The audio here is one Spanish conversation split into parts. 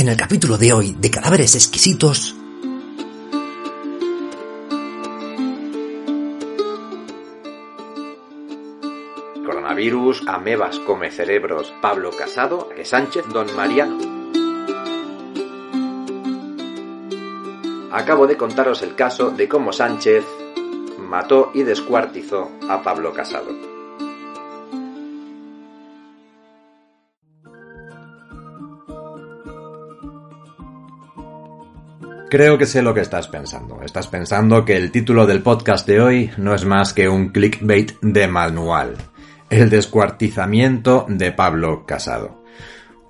En el capítulo de hoy de Cadáveres Exquisitos... Coronavirus, amebas come cerebros, Pablo Casado, que Sánchez, Don Mariano. Acabo de contaros el caso de cómo Sánchez mató y descuartizó a Pablo Casado. Creo que sé lo que estás pensando. Estás pensando que el título del podcast de hoy no es más que un clickbait de manual. El descuartizamiento de Pablo Casado.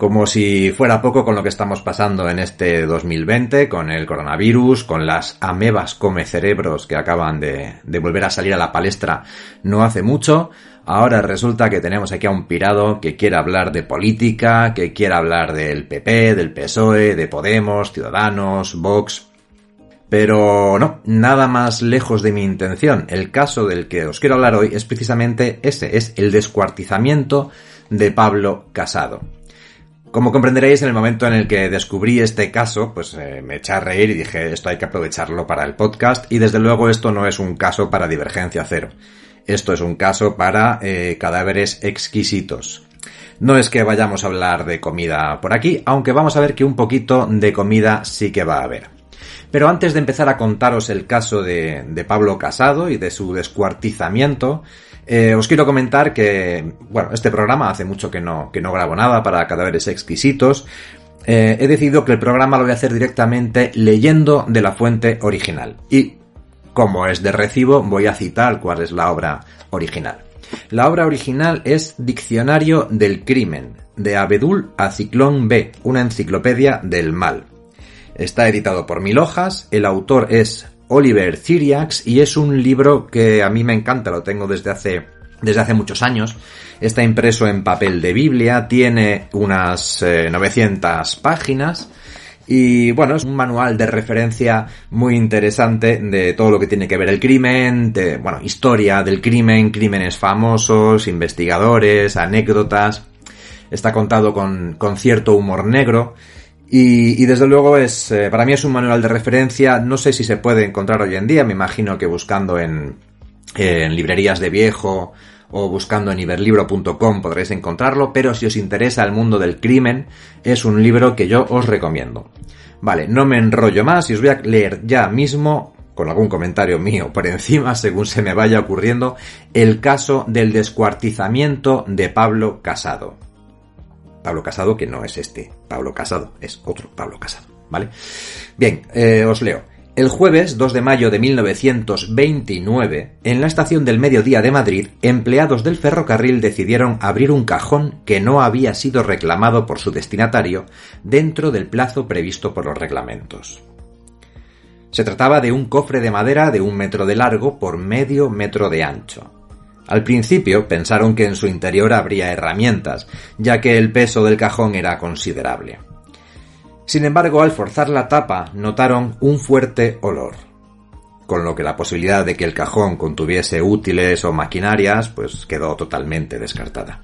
Como si fuera poco con lo que estamos pasando en este 2020, con el coronavirus, con las amebas come cerebros que acaban de, volver a salir a la palestra no hace mucho, ahora resulta que tenemos aquí a un pirado que quiere hablar de política, que quiere hablar del PP, del PSOE, de Podemos, Ciudadanos, Vox, pero no, nada más lejos de mi intención. El caso del que os quiero hablar hoy es precisamente ese, es el descuartizamiento de Pablo Casado. Como comprenderéis, en el momento en el que descubrí este caso, pues eh, me eché a reír y dije, esto hay que aprovecharlo para el podcast, y desde luego esto no es un caso para divergencia cero. Esto es un caso para eh, cadáveres exquisitos. No es que vayamos a hablar de comida por aquí, aunque vamos a ver que un poquito de comida sí que va a haber. Pero antes de empezar a contaros el caso de, de Pablo Casado y de su descuartizamiento, eh, os quiero comentar que, bueno, este programa hace mucho que no, que no grabo nada para cadáveres exquisitos. Eh, he decidido que el programa lo voy a hacer directamente leyendo de la fuente original. Y, como es de recibo, voy a citar cuál es la obra original. La obra original es Diccionario del Crimen, de Abedul a Ciclón B, una enciclopedia del mal. Está editado por mil hojas, el autor es Oliver Cyriax y es un libro que a mí me encanta, lo tengo desde hace desde hace muchos años. Está impreso en papel de Biblia, tiene unas 900 eh, páginas y bueno, es un manual de referencia muy interesante de todo lo que tiene que ver el crimen, de, bueno, historia del crimen, crímenes famosos, investigadores, anécdotas. Está contado con, con cierto humor negro y, desde luego es, eh, para mí es un manual de referencia, no sé si se puede encontrar hoy en día, me imagino que buscando en, en librerías de viejo o buscando en iberlibro.com podréis encontrarlo, pero si os interesa el mundo del crimen, es un libro que yo os recomiendo. Vale, no me enrollo más y os voy a leer ya mismo, con algún comentario mío por encima, según se me vaya ocurriendo, el caso del descuartizamiento de Pablo Casado. Pablo Casado, que no es este Pablo Casado, es otro Pablo Casado, ¿vale? Bien, eh, os leo. El jueves 2 de mayo de 1929, en la estación del mediodía de Madrid, empleados del ferrocarril decidieron abrir un cajón que no había sido reclamado por su destinatario dentro del plazo previsto por los reglamentos. Se trataba de un cofre de madera de un metro de largo por medio metro de ancho. Al principio pensaron que en su interior habría herramientas, ya que el peso del cajón era considerable. Sin embargo, al forzar la tapa, notaron un fuerte olor, con lo que la posibilidad de que el cajón contuviese útiles o maquinarias, pues quedó totalmente descartada.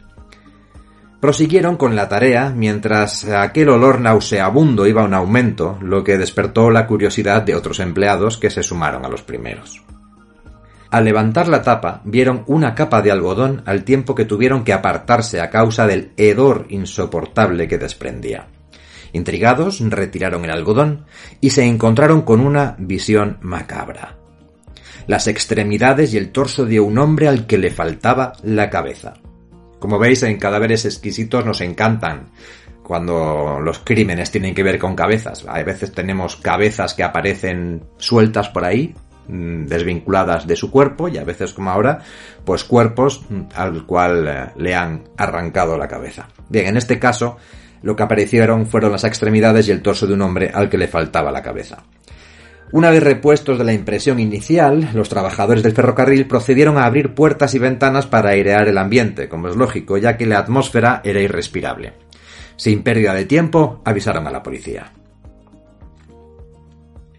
Prosiguieron con la tarea mientras aquel olor nauseabundo iba en aumento, lo que despertó la curiosidad de otros empleados que se sumaron a los primeros. Al levantar la tapa, vieron una capa de algodón al tiempo que tuvieron que apartarse a causa del hedor insoportable que desprendía. Intrigados, retiraron el algodón y se encontraron con una visión macabra. Las extremidades y el torso de un hombre al que le faltaba la cabeza. Como veis, en cadáveres exquisitos nos encantan cuando los crímenes tienen que ver con cabezas. A veces tenemos cabezas que aparecen sueltas por ahí, desvinculadas de su cuerpo y a veces como ahora, pues cuerpos mm, al cual eh, le han arrancado la cabeza. Bien, en este caso, lo que aparecieron fueron las extremidades y el torso de un hombre al que le faltaba la cabeza. Una vez repuestos de la impresión inicial, los trabajadores del ferrocarril procedieron a abrir puertas y ventanas para airear el ambiente, como es lógico, ya que la atmósfera era irrespirable. Sin pérdida de tiempo, avisaron a la policía.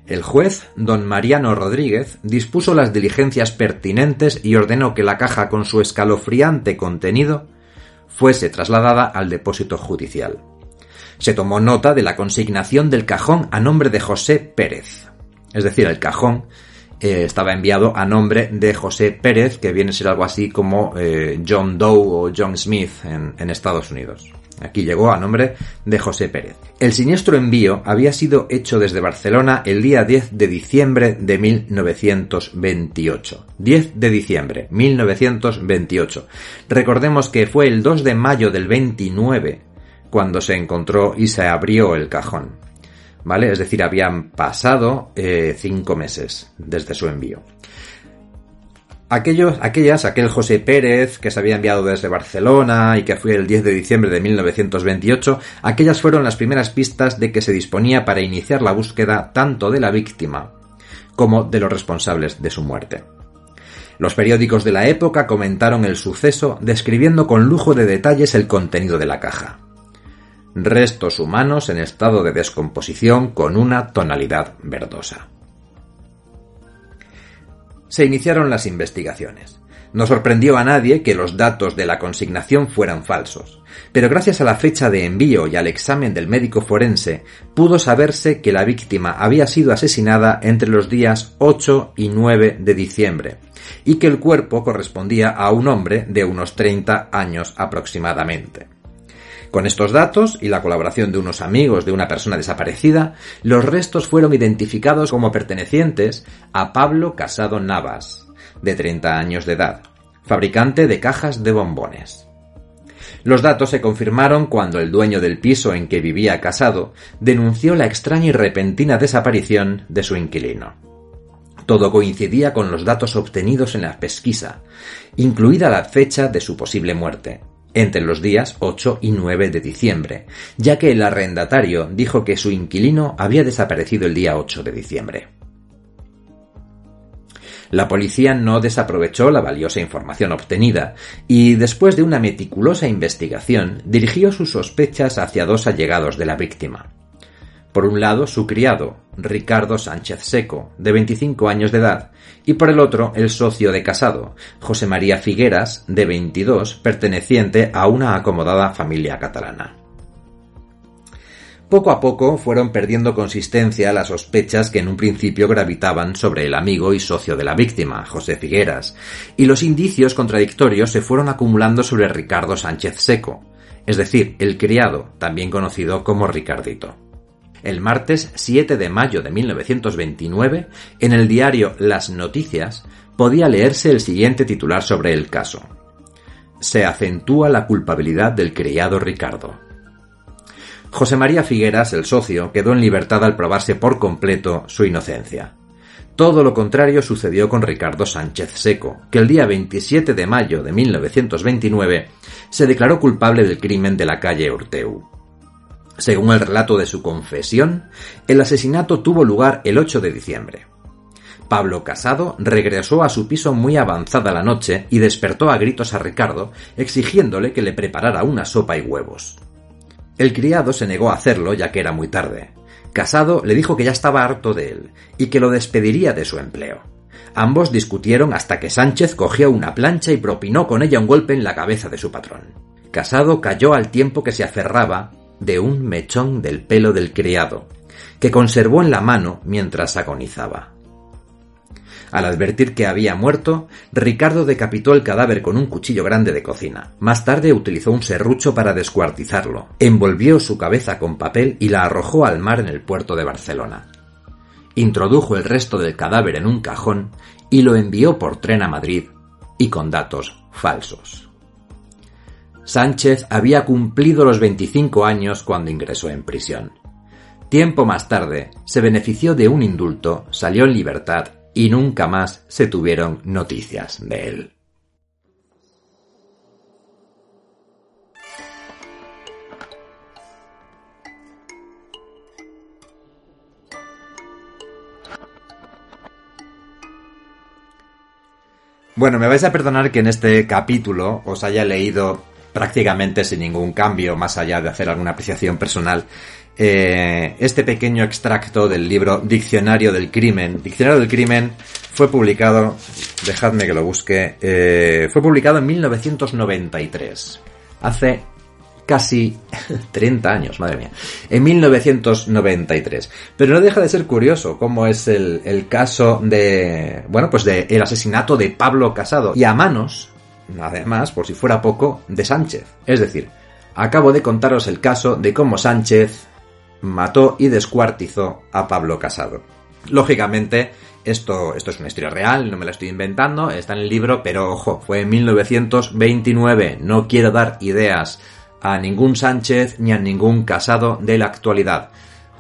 El juez, don Mariano Rodríguez, dispuso las diligencias pertinentes y ordenó que la caja con su escalofriante contenido fuese trasladada al depósito judicial. Se tomó nota de la consignación del cajón a nombre de José Pérez. Es decir, el cajón eh, estaba enviado a nombre de José Pérez, que viene a ser algo así como eh, John Doe o John Smith en, Estados Unidos. Aquí llegó a nombre de José Pérez. El siniestro envío había sido hecho desde Barcelona el día 10 de diciembre de 1928. 10 de diciembre, 1928. Recordemos que fue el 2 de mayo del 29 cuando se encontró y se abrió el cajón. ¿vale? Es decir, habían pasado eh, meses desde su envío. Aquellos, aquellas, aquel José Pérez que se había enviado desde Barcelona y que fue el 10 de diciembre de 1928, aquellas fueron las primeras pistas de que se disponía para iniciar la búsqueda tanto de la víctima como de los responsables de su muerte. Los periódicos de la época comentaron el suceso describiendo con lujo de detalles el contenido de la caja restos humanos en estado de descomposición con una tonalidad verdosa. Se iniciaron las investigaciones. No sorprendió a nadie que los datos de la consignación fueran falsos, pero gracias a la fecha de envío y al examen del médico forense pudo saberse que la víctima había sido asesinada entre los días 8 y 9 de diciembre, y que el cuerpo correspondía a un hombre de unos 30 años aproximadamente. Con estos datos y la colaboración de unos amigos de una persona desaparecida, los restos fueron identificados como pertenecientes a Pablo Casado Navas, de 30 años de edad, fabricante de cajas de bombones. Los datos se confirmaron cuando el dueño del piso en que vivía Casado denunció la extraña y repentina desaparición de su inquilino. Todo coincidía con los datos obtenidos en la pesquisa, incluida la fecha de su posible muerte, entre los días 8 y 9 de diciembre, ya que el arrendatario dijo que su inquilino había desaparecido el día 8 de diciembre. La policía no desaprovechó la valiosa información obtenida y, después de una meticulosa investigación, dirigió sus sospechas hacia dos allegados de la víctima. Por un lado, su criado, Ricardo Sánchez Seco, de 25 años de edad, y por el otro, el socio de casado, José María Figueras, de 22, perteneciente a una acomodada familia catalana. Poco a poco fueron perdiendo consistencia las sospechas que en un principio gravitaban sobre el amigo y socio de la víctima, José Figueras, y los indicios contradictorios se fueron acumulando sobre Ricardo Sánchez Seco, es decir, el criado, también conocido como Ricardito. El martes 7 de mayo de 1929, en el diario Las Noticias, podía leerse el siguiente titular sobre el caso. Se acentúa la culpabilidad del criado Ricardo. José María Figueras, el socio, quedó en libertad al probarse por completo su inocencia. Todo lo contrario sucedió con Ricardo Sánchez Seco, que el día 27 de mayo de 1929 se declaró culpable del crimen de la calle Urteu. Según el relato de su confesión, el asesinato tuvo lugar el 8 de diciembre. Pablo Casado regresó a su piso muy avanzada la noche y despertó a gritos a Ricardo, exigiéndole que le preparara una sopa y huevos. El criado se negó a hacerlo ya que era muy tarde. Casado le dijo que ya estaba harto de él y que lo despediría de su empleo. Ambos discutieron hasta que Sánchez cogió una plancha y propinó con ella un golpe en la cabeza de su patrón. Casado cayó al tiempo que se aferraba de un mechón del pelo del criado, que conservó en la mano mientras agonizaba. Al advertir que había muerto, Ricardo decapitó el cadáver con un cuchillo grande de cocina. Más tarde utilizó un serrucho para descuartizarlo, envolvió su cabeza con papel y la arrojó al mar en el puerto de Barcelona. Introdujo el resto del cadáver en un cajón y lo envió por tren a Madrid, y con datos falsos. Sánchez había cumplido los 25 años cuando ingresó en prisión. Tiempo más tarde, se benefició de un indulto, salió en libertad y nunca más se tuvieron noticias de él. Bueno, me vais a perdonar que en este capítulo os haya leído prácticamente sin ningún cambio, más allá de hacer alguna apreciación personal, eh, este pequeño extracto del libro Diccionario del Crimen. Diccionario del Crimen fue publicado, dejadme que lo busque, eh, fue publicado en 1993, hace casi 30 años, madre mía, en 1993. Pero no deja de ser curioso cómo es el, el caso de, bueno, pues de el asesinato de Pablo Casado y a manos, además, por si fuera poco, de Sánchez. Es decir, acabo de contaros el caso de cómo Sánchez mató y descuartizó a Pablo Casado. Lógicamente, esto, esto es una historia real, no me la estoy inventando, está en el libro, pero ojo, fue en 1929, no quiero dar ideas a ningún Sánchez ni a ningún casado de la actualidad.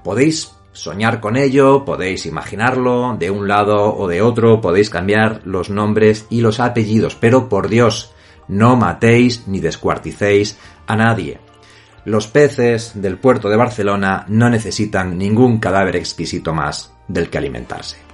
Podéis soñar con ello, podéis imaginarlo de un lado o de otro, podéis cambiar los nombres y los apellidos, pero por Dios, no matéis ni descuarticéis a nadie. Los peces del puerto de Barcelona no necesitan ningún cadáver exquisito más del que alimentarse.